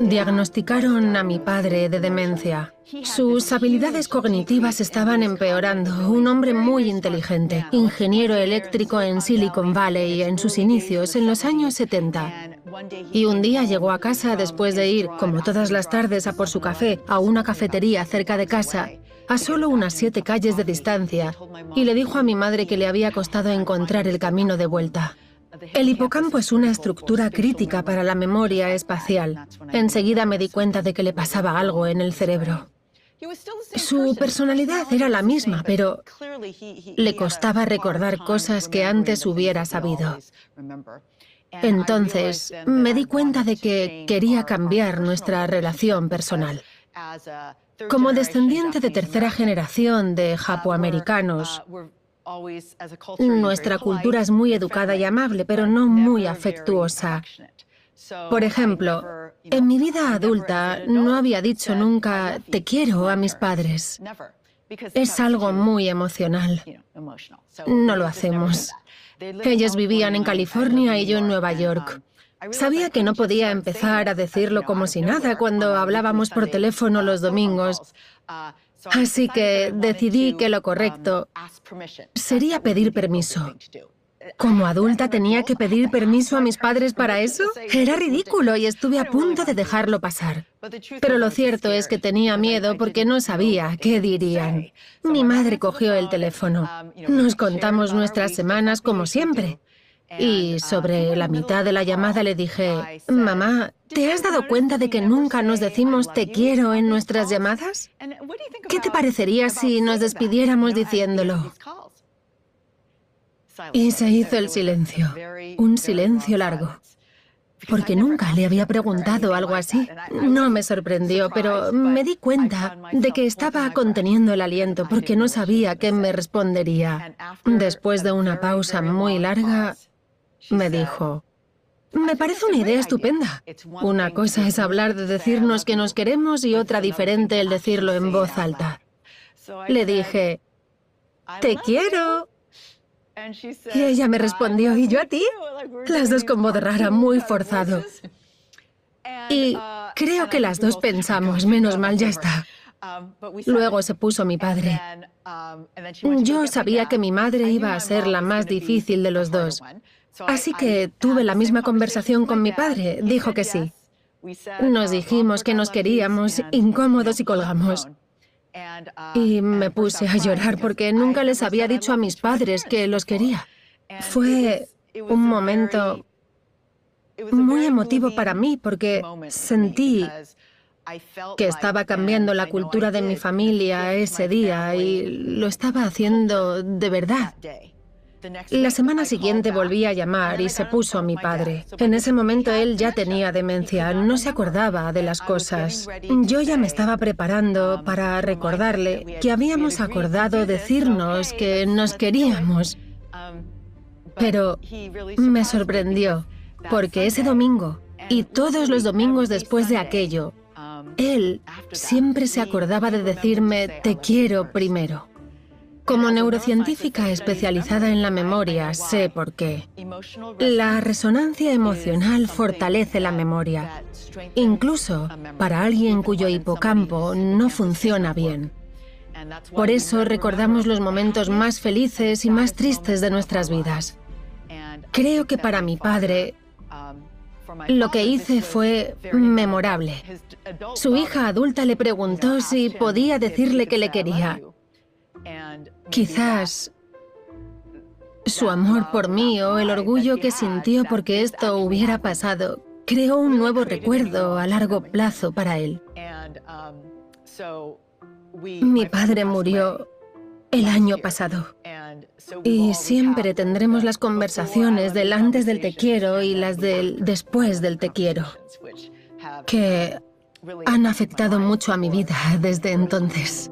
Diagnosticaron a mi padre de demencia. Sus habilidades cognitivas estaban empeorando. Un hombre muy inteligente, ingeniero eléctrico en Silicon Valley en sus inicios, en los años 70. Y un día llegó a casa después de ir, como todas las tardes, a por su café a una cafetería cerca de casa, a solo unas siete calles de distancia, y le dijo a mi madre que le había costado encontrar el camino de vuelta. El hipocampo es una estructura crítica para la memoria espacial. Enseguida me di cuenta de que le pasaba algo en el cerebro. Su personalidad era la misma, pero le costaba recordar cosas que antes hubiera sabido. Entonces, me di cuenta de que quería cambiar nuestra relación personal. Como descendiente de tercera generación de japoamericanos, nuestra cultura es muy educada y amable, pero no muy afectuosa. Por ejemplo, en mi vida adulta no había dicho nunca te quiero a mis padres. Es algo muy emocional. No lo hacemos. Ellos vivían en California y yo en Nueva York. Sabía que no podía empezar a decirlo como si nada cuando hablábamos por teléfono los domingos. Así que decidí que lo correcto sería pedir permiso. Como adulta tenía que pedir permiso a mis padres para eso. Era ridículo y estuve a punto de dejarlo pasar. Pero lo cierto es que tenía miedo porque no sabía qué dirían. Mi madre cogió el teléfono. Nos contamos nuestras semanas como siempre. Y sobre la mitad de la llamada le dije, mamá, ¿te has dado cuenta de que nunca nos decimos te quiero en nuestras llamadas? ¿Qué te parecería si nos despidiéramos diciéndolo? Y se hizo el silencio, un silencio largo. Porque nunca le había preguntado algo así. No me sorprendió, pero me di cuenta de que estaba conteniendo el aliento porque no sabía qué me respondería. Después de una pausa muy larga, me dijo, me parece una idea estupenda. Una cosa es hablar de decirnos que nos queremos y otra diferente el decirlo en voz alta. Le dije, te quiero. Y ella me respondió, ¿y yo a ti? Las dos con voz rara, muy forzado. Y creo que las dos pensamos, menos mal ya está. Luego se puso mi padre. Yo sabía que mi madre iba a ser la más difícil de los dos. Así que tuve la misma conversación con mi padre. Dijo que sí. Nos dijimos que nos queríamos, incómodos y colgamos. Y me puse a llorar porque nunca les había dicho a mis padres que los quería. Fue un momento muy emotivo para mí porque sentí que estaba cambiando la cultura de mi familia ese día y lo estaba haciendo de verdad. La semana siguiente volví a llamar y se puso a mi padre. En ese momento él ya tenía demencia, no se acordaba de las cosas. Yo ya me estaba preparando para recordarle que habíamos acordado decirnos que nos queríamos. Pero me sorprendió, porque ese domingo y todos los domingos después de aquello, él siempre se acordaba de decirme te quiero primero. Como neurocientífica especializada en la memoria, sé por qué. La resonancia emocional fortalece la memoria, incluso para alguien cuyo hipocampo no funciona bien. Por eso recordamos los momentos más felices y más tristes de nuestras vidas. Creo que para mi padre lo que hice fue memorable. Su hija adulta le preguntó si podía decirle que le quería. Quizás su amor por mí o el orgullo que sintió porque esto hubiera pasado creó un nuevo recuerdo a largo plazo para él. Mi padre murió el año pasado. Y siempre tendremos las conversaciones del antes del te quiero y las del después del te quiero, que han afectado mucho a mi vida desde entonces.